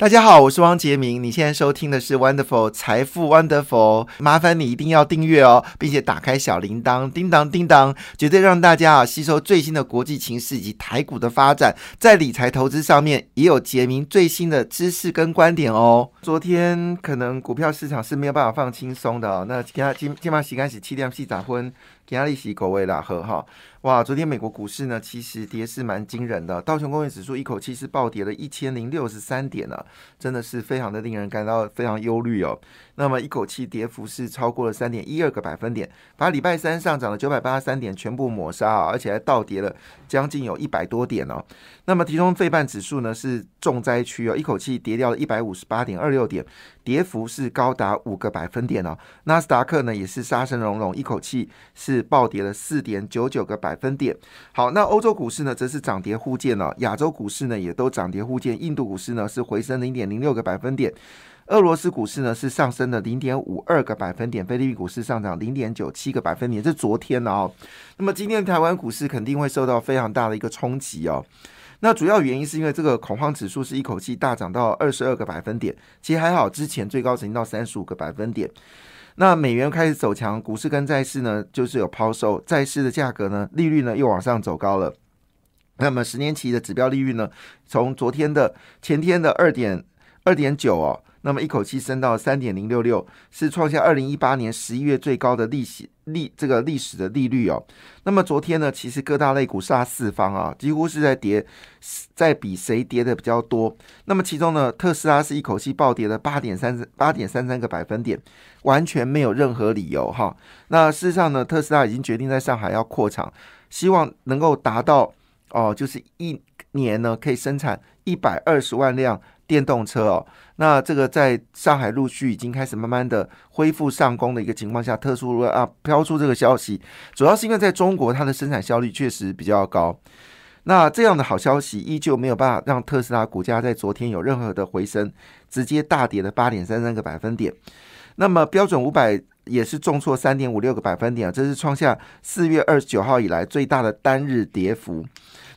大家好，我是汪杰明。你现在收听的是 Wonderful 财富 Wonderful，麻烦你一定要订阅哦，并且打开小铃铛，叮当叮当，绝对让大家啊吸收最新的国际情势以及台股的发展，在理财投资上面也有杰明最新的知识跟观点哦。昨天可能股票市场是没有办法放轻松的哦，那今今今晚洗干洗七点洗杂婚，给他利息口味啦喝哈。哇，昨天美国股市呢，其实跌势蛮惊人的，道琼工业指数一口气是暴跌了一千零六十三点呢，真的是非常的令人感到非常忧虑哦。那么一口气跌幅是超过了三点一二个百分点，把礼拜三上涨了九百八十三点全部抹杀啊，而且还倒跌了将近有一百多点哦。那么其中费半指数呢是重灾区哦，一口气跌掉了一百五十八点二六点，跌幅是高达五个百分点哦。纳斯达克呢也是杀声隆隆，一口气是暴跌了四点九九个百分点。好，那欧洲股市呢则是涨跌互见了，亚洲股市呢也都涨跌互见，印度股市呢是回升零点零六个百分点。俄罗斯股市呢是上升了零点五二个百分点，菲律宾股市上涨零点九七个百分点，这昨天的哦。那么今天台湾股市肯定会受到非常大的一个冲击哦。那主要原因是因为这个恐慌指数是一口气大涨到二十二个百分点，其实还好，之前最高曾经到三十五个百分点。那美元开始走强，股市跟债市呢就是有抛售，债市的价格呢利率呢又往上走高了。那么十年期的指标利率呢，从昨天的前天的二点二点九哦。那么一口气升到三点零六六，是创下二零一八年十一月最高的利息利这个历史的利率哦。那么昨天呢，其实各大类股杀四方啊，几乎是在跌，在比谁跌的比较多。那么其中呢，特斯拉是一口气暴跌了八点三八点三三个百分点，完全没有任何理由哈。那事实上呢，特斯拉已经决定在上海要扩厂，希望能够达到哦，就是一年呢可以生产一百二十万辆。电动车哦，那这个在上海陆续已经开始慢慢的恢复上工的一个情况下，特殊啊飘出这个消息，主要是因为在中国它的生产效率确实比较高。那这样的好消息依旧没有办法让特斯拉股价在昨天有任何的回升，直接大跌了八点三三个百分点。那么标准五百也是重挫三点五六个百分点啊，这是创下四月二十九号以来最大的单日跌幅。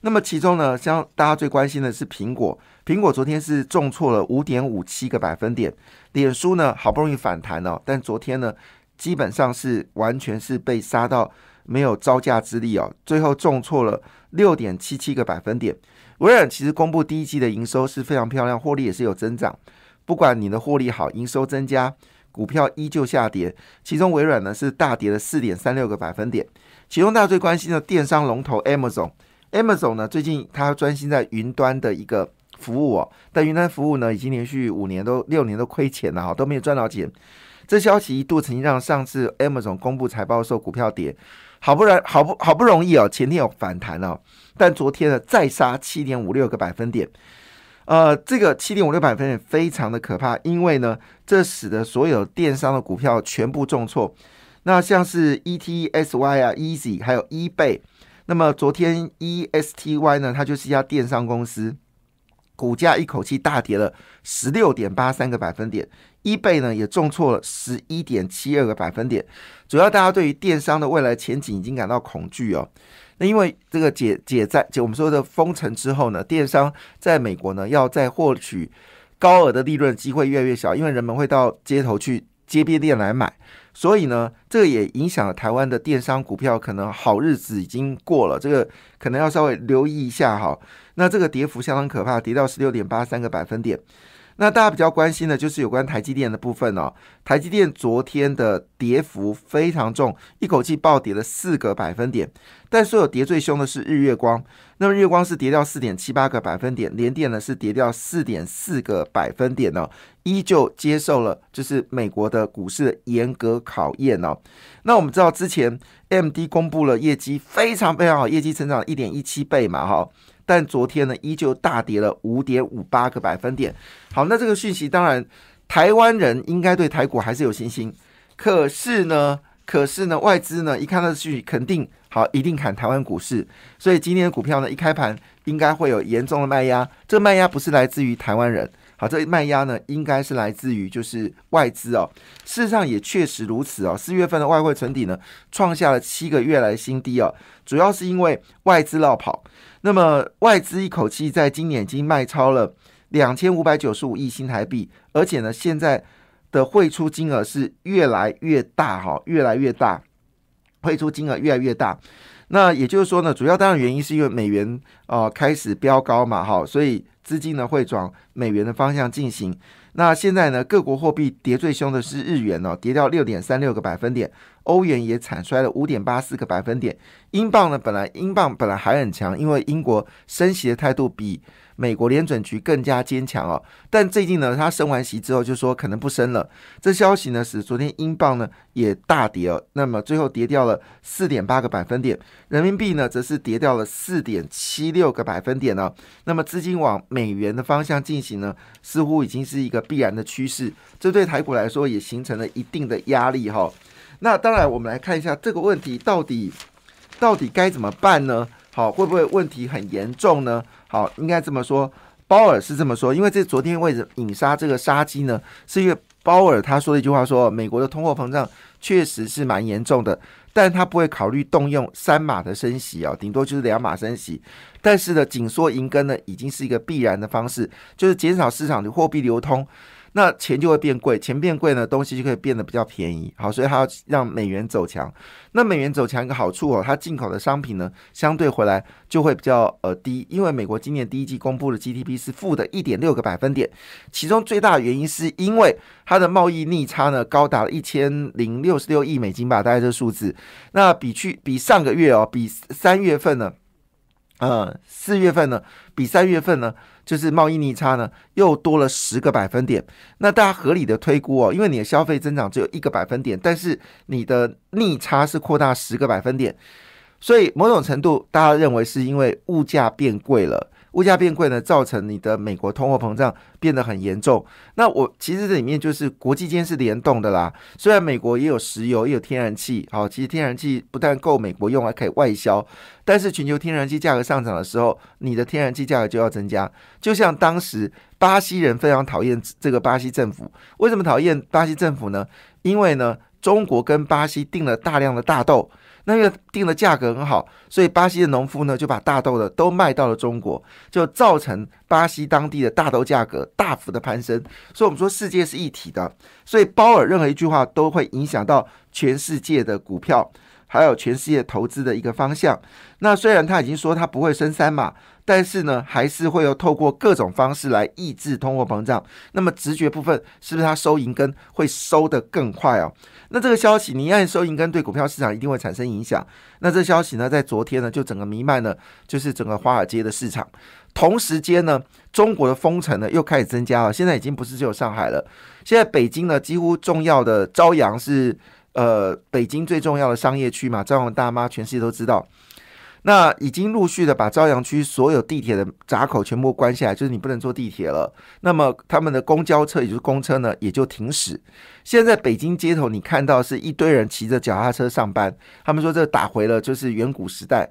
那么其中呢，像大家最关心的是苹果。苹果昨天是重挫了五点五七个百分点，脸书呢好不容易反弹哦，但昨天呢基本上是完全是被杀到没有招架之力哦，最后重挫了六点七七个百分点。微软其实公布第一季的营收是非常漂亮，获利也是有增长。不管你的获利好，营收增加，股票依旧下跌。其中微软呢是大跌了四点三六个百分点。其中大家最关心的电商龙头 Amazon，Amazon 呢最近它专心在云端的一个。服务哦，但云端服务呢，已经连续五年都六年都亏钱了哈，都没有赚到钱。这消息一度曾经让上次 Amazon 公布财报的时候股票跌，好不容好不好不容易哦，前天有反弹哦，但昨天呢再杀七点五六个百分点。呃，这个七点五六百分点非常的可怕，因为呢，这使得所有电商的股票全部重挫。那像是 ETSY 啊，Easy 还有 eBay，那么昨天 ESTY 呢，它就是一家电商公司。股价一口气大跌了十六点八三个百分点，一倍呢也重挫了十一点七二个百分点。主要大家对于电商的未来前景已经感到恐惧哦。那因为这个解解在就我们说的封城之后呢，电商在美国呢要再获取高额的利润机会越来越小，因为人们会到街头去街边店来买，所以呢，这个也影响了台湾的电商股票，可能好日子已经过了，这个可能要稍微留意一下哈。那这个跌幅相当可怕，跌到十六点八三个百分点。那大家比较关心的就是有关台积电的部分哦。台积电昨天的跌幅非常重，一口气暴跌了四个百分点。但所有跌最凶的是日月光，那么日月光是跌掉四点七八个百分点，联电呢是跌掉四点四个百分点呢，依旧接受了就是美国的股市的严格考验哦。那我们知道之前 M D 公布了业绩非常非常好，业绩成长一点一七倍嘛哈。但昨天呢，依旧大跌了五点五八个百分点。好，那这个讯息当然，台湾人应该对台股还是有信心。可是呢，可是呢，外资呢一看到讯息，肯定好，一定砍台湾股市。所以今天的股票呢，一开盘应该会有严重的卖压。这个卖压不是来自于台湾人，好，这卖压呢应该是来自于就是外资哦。事实上也确实如此哦。四月份的外汇存底呢，创下了七个月来新低哦。主要是因为外资绕跑。那么外资一口气在今年已经卖超了两千五百九十五亿新台币，而且呢，现在的汇出金额是越来越大哈，越来越大，汇出金额越来越大。那也就是说呢，主要当然原因是因为美元呃开始飙高嘛哈，所以资金呢会转美元的方向进行。那现在呢，各国货币跌最凶的是日元哦，跌掉六点三六个百分点，欧元也惨衰了五点八四个百分点，英镑呢本来英镑本来还很强，因为英国升息的态度比。美国联准局更加坚强哦，但最近呢，他升完息之后就说可能不升了。这消息呢，使昨天英镑呢也大跌哦，那么最后跌掉了四点八个百分点，人民币呢则是跌掉了四点七六个百分点呢。那么资金往美元的方向进行呢，似乎已经是一个必然的趋势，这对台股来说也形成了一定的压力哈。那当然，我们来看一下这个问题到底到底该怎么办呢？好，会不会问题很严重呢？好，应该这么说，鲍尔是这么说，因为这昨天为什么引杀这个杀机呢，是因为鲍尔他说了一句话，说美国的通货膨胀确实是蛮严重的，但他不会考虑动用三码的升息啊，顶多就是两码升息，但是呢，紧缩银根呢，已经是一个必然的方式，就是减少市场的货币流通。那钱就会变贵，钱变贵呢，东西就可以变得比较便宜。好，所以它要让美元走强。那美元走强一个好处哦，它进口的商品呢，相对回来就会比较呃低，因为美国今年第一季公布的 GDP 是负的一点六个百分点，其中最大的原因是因为它的贸易逆差呢高达了一千零六十六亿美金吧，大概这个数字。那比去比上个月哦，比三月份呢，呃，四月份呢，比三月份呢。就是贸易逆差呢，又多了十个百分点。那大家合理的推估哦，因为你的消费增长只有一个百分点，但是你的逆差是扩大十个百分点，所以某种程度大家认为是因为物价变贵了。物价变贵呢，造成你的美国通货膨胀变得很严重。那我其实这里面就是国际间是联动的啦。虽然美国也有石油，也有天然气，好，其实天然气不但够美国用，还可以外销。但是全球天然气价格上涨的时候，你的天然气价格就要增加。就像当时巴西人非常讨厌这个巴西政府，为什么讨厌巴西政府呢？因为呢，中国跟巴西订了大量的大豆。那个定的价格很好，所以巴西的农夫呢就把大豆的都卖到了中国，就造成巴西当地的大豆价格大幅的攀升。所以我们说世界是一体的，所以鲍尔任何一句话都会影响到全世界的股票，还有全世界投资的一个方向。那虽然他已经说他不会升三码。但是呢，还是会有透过各种方式来抑制通货膨胀。那么直觉部分是不是他收银根会收得更快哦？那这个消息，你按收银根对股票市场一定会产生影响。那这消息呢，在昨天呢，就整个弥漫了，就是整个华尔街的市场。同时间呢，中国的封城呢又开始增加了。现在已经不是只有上海了，现在北京呢，几乎重要的朝阳是呃北京最重要的商业区嘛，朝阳大妈全世界都知道。那已经陆续的把朝阳区所有地铁的闸口全部关下来，就是你不能坐地铁了。那么他们的公交车，也就是公车呢，也就停驶。现在北京街头你看到是一堆人骑着脚踏车上班，他们说这打回了就是远古时代。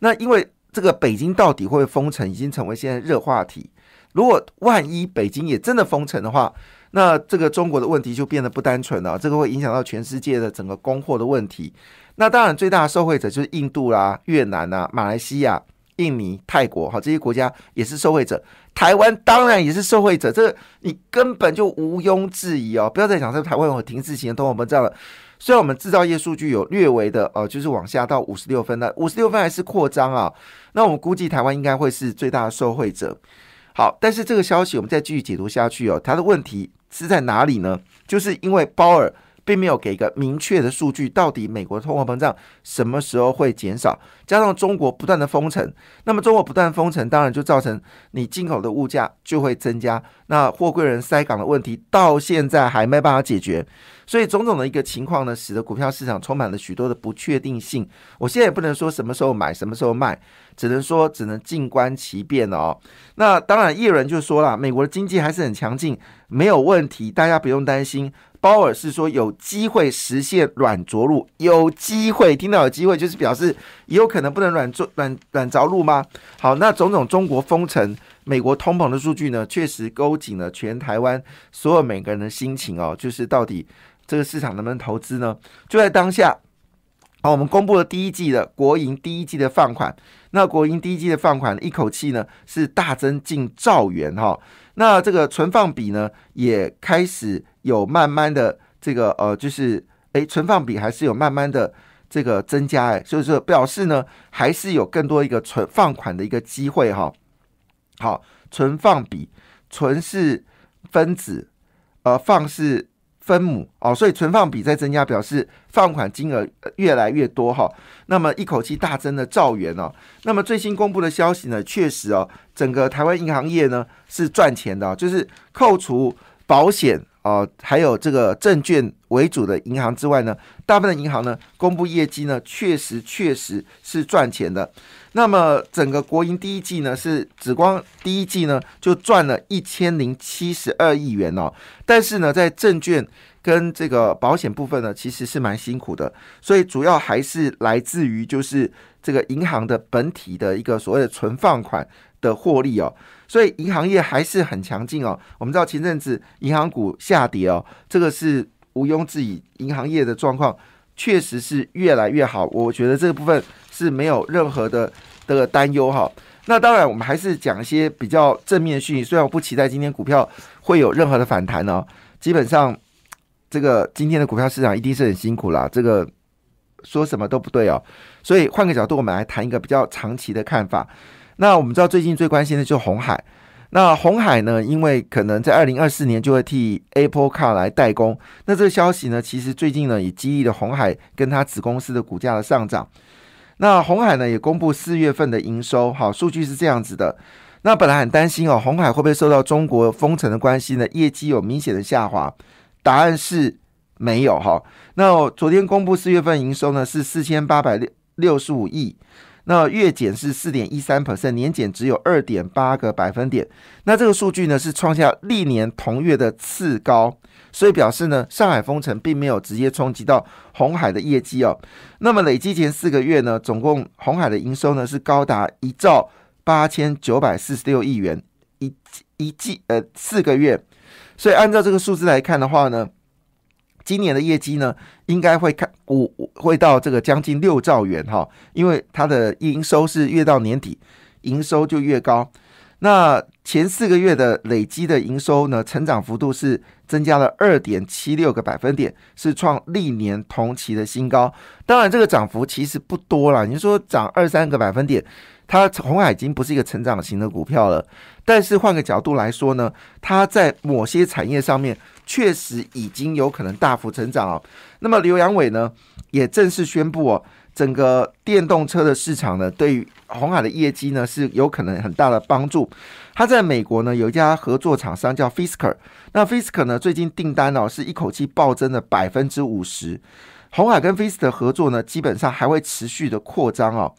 那因为这个北京到底会不会封城，已经成为现在热话题。如果万一北京也真的封城的话，那这个中国的问题就变得不单纯了，这个会影响到全世界的整个供货的问题。那当然，最大的受惠者就是印度啦、越南呐、马来西亚、印尼、泰国，哈，这些国家也是受惠者。台湾当然也是受惠者，这个你根本就毋庸置疑哦。不要再讲说台湾有停滞型的通货膨胀了。虽然我们制造业数据有略微的呃，就是往下到五十六分的，五十六分还是扩张啊。那我们估计台湾应该会是最大的受惠者。好，但是这个消息我们再继续解读下去哦，它的问题是在哪里呢？就是因为包尔。并没有给一个明确的数据，到底美国通货膨胀什么时候会减少？加上中国不断的封城，那么中国不断封城，当然就造成你进口的物价就会增加。那货柜人塞港的问题到现在还没办法解决，所以种种的一个情况呢，使得股票市场充满了许多的不确定性。我现在也不能说什么时候买，什么时候卖，只能说只能静观其变哦。那当然，叶伦就说了，美国的经济还是很强劲，没有问题，大家不用担心。鲍尔是说有机会实现软着陆，有机会听到有机会，就是表示也有可能不能软着软软着陆吗？好，那种种中国封城、美国通膨的数据呢，确实勾紧了全台湾所有每个人的心情哦。就是到底这个市场能不能投资呢？就在当下，好，我们公布了第一季的国营第一季的放款，那国营第一季的放款一口气呢是大增近兆元哈。那这个存放比呢，也开始有慢慢的这个呃，就是诶，存放比还是有慢慢的这个增加哎，所以说表示呢，还是有更多一个存放款的一个机会哈。好，存放比，存是分子，呃，放是。分母哦，所以存放比在增加，表示放款金额越来越多哈。那么一口气大增的兆元哦。那么最新公布的消息呢，确实哦，整个台湾银行业呢是赚钱的，就是扣除保险哦，还有这个证券为主的银行之外呢，大部分银行呢公布业绩呢，确实确实是赚钱的。那么整个国营第一季呢，是紫光第一季呢就赚了一千零七十二亿元哦。但是呢，在证券跟这个保险部分呢，其实是蛮辛苦的。所以主要还是来自于就是这个银行的本体的一个所谓的存放款的获利哦。所以银行业还是很强劲哦。我们知道前阵子银行股下跌哦，这个是毋庸置疑，银行业的状况确实是越来越好。我觉得这个部分。是没有任何的的担忧哈。那当然，我们还是讲一些比较正面的讯息。虽然我不期待今天股票会有任何的反弹呢，基本上这个今天的股票市场一定是很辛苦啦。这个说什么都不对哦。所以换个角度，我们来谈一个比较长期的看法。那我们知道最近最关心的就是红海。那红海呢，因为可能在二零二四年就会替 Apple Car 来代工。那这个消息呢，其实最近呢也激励了红海跟它子公司的股价的上涨。那红海呢也公布四月份的营收，好数据是这样子的。那本来很担心哦，红海会不会受到中国封城的关系呢？业绩有明显的下滑？答案是没有哈。那昨天公布四月份营收呢是四千八百六六十五亿，那月减是四点一三 percent，年减只有二点八个百分点。那这个数据呢是创下历年同月的次高。所以表示呢，上海封城并没有直接冲击到红海的业绩哦。那么累计前四个月呢，总共红海的营收呢是高达一兆八千九百四十六亿元一一季呃四个月。所以按照这个数字来看的话呢，今年的业绩呢应该会看五会到这个将近六兆元哈，因为它的营收是越到年底营收就越高。那前四个月的累积的营收呢，成长幅度是增加了二点七六个百分点，是创历年同期的新高。当然，这个涨幅其实不多了。你说涨二三个百分点，它红海已经不是一个成长型的股票了。但是换个角度来说呢，它在某些产业上面确实已经有可能大幅成长哦。那么刘阳伟呢，也正式宣布哦。整个电动车的市场呢，对于红海的业绩呢是有可能很大的帮助。他在美国呢有一家合作厂商叫 Fisker，那 Fisker 呢最近订单哦是一口气暴增了百分之五十。红海跟 Fisker 合作呢，基本上还会持续的扩张哦。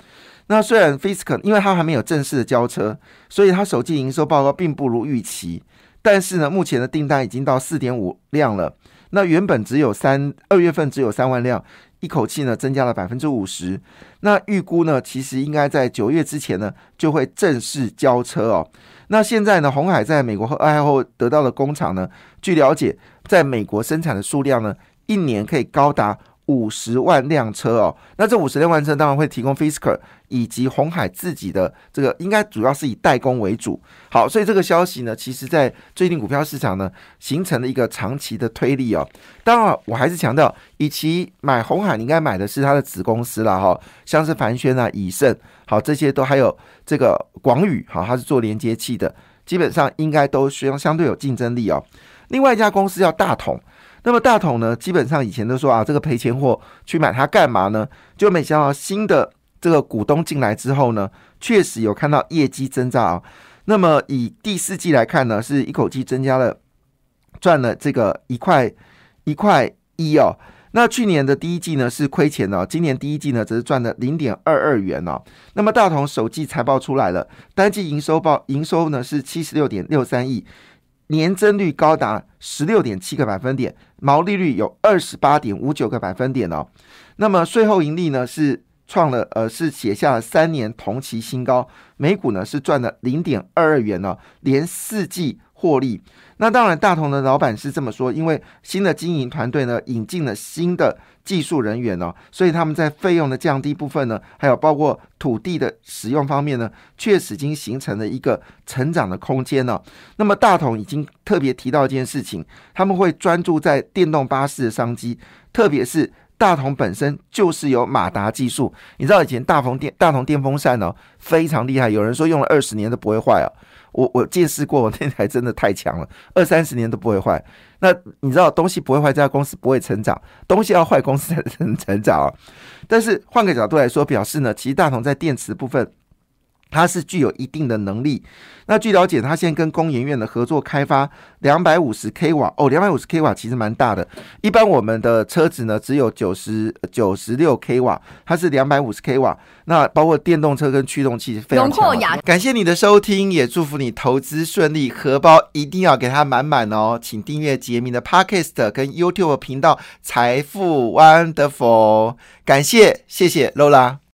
那虽然 Fisker 因为它还没有正式的交车，所以它首季营收报告并不如预期，但是呢，目前的订单已经到四点五辆了。那原本只有三二月份只有三万辆。一口气呢增加了百分之五十，那预估呢其实应该在九月之前呢就会正式交车哦。那现在呢红海在美国和爱后得到的工厂呢，据了解在美国生产的数量呢一年可以高达。五十万辆车哦，那这五十辆万车当然会提供 Fisker 以及红海自己的这个，应该主要是以代工为主。好，所以这个消息呢，其实在最近股票市场呢，形成了一个长期的推力哦。当然，我还是强调，与其买红海，你应该买的是它的子公司了哈，像是凡轩啊、以盛，好，这些都还有这个广宇，好，它是做连接器的，基本上应该都相相对有竞争力哦。另外一家公司叫大同。那么大统呢，基本上以前都说啊，这个赔钱货去买它干嘛呢？就没想到新的这个股东进来之后呢，确实有看到业绩增长啊。那么以第四季来看呢，是一口气增加了赚了这个一块一块一哦。那去年的第一季呢是亏钱的，今年第一季呢则是赚了零点二二元哦。那么大同首季财报出来了，单季营收报营收呢是七十六点六三亿。年增率高达十六点七个百分点，毛利率有二十八点五九个百分点哦。那么税后盈利呢是创了呃是写下了三年同期新高，每股呢是赚了零点二二元哦，连四季获利。那当然，大同的老板是这么说，因为新的经营团队呢引进了新的技术人员哦，所以他们在费用的降低部分呢，还有包括土地的使用方面呢，确实已经形成了一个成长的空间呢。那么大同已经特别提到一件事情，他们会专注在电动巴士的商机，特别是大同本身就是有马达技术。你知道以前大同电大同电风扇呢非常厉害，有人说用了二十年都不会坏啊。我我见识过，那台真的太强了，二三十年都不会坏。那你知道东西不会坏，这家公司不会成长；东西要坏，公司才能成长啊。但是换个角度来说，表示呢，其实大同在电池部分。它是具有一定的能力。那据了解，它现在跟工研院的合作开发两百五十 k 瓦哦，两百五十 k 瓦其实蛮大的。一般我们的车子呢只有九十九十六 k 瓦，它是两百五十 k 瓦。那包括电动车跟驱动器非常强。感谢你的收听，也祝福你投资顺利，荷包一定要给它满满哦。请订阅杰明的 Podcast 跟 YouTube 频道财富 Wonderful。感谢，谢谢 Lola。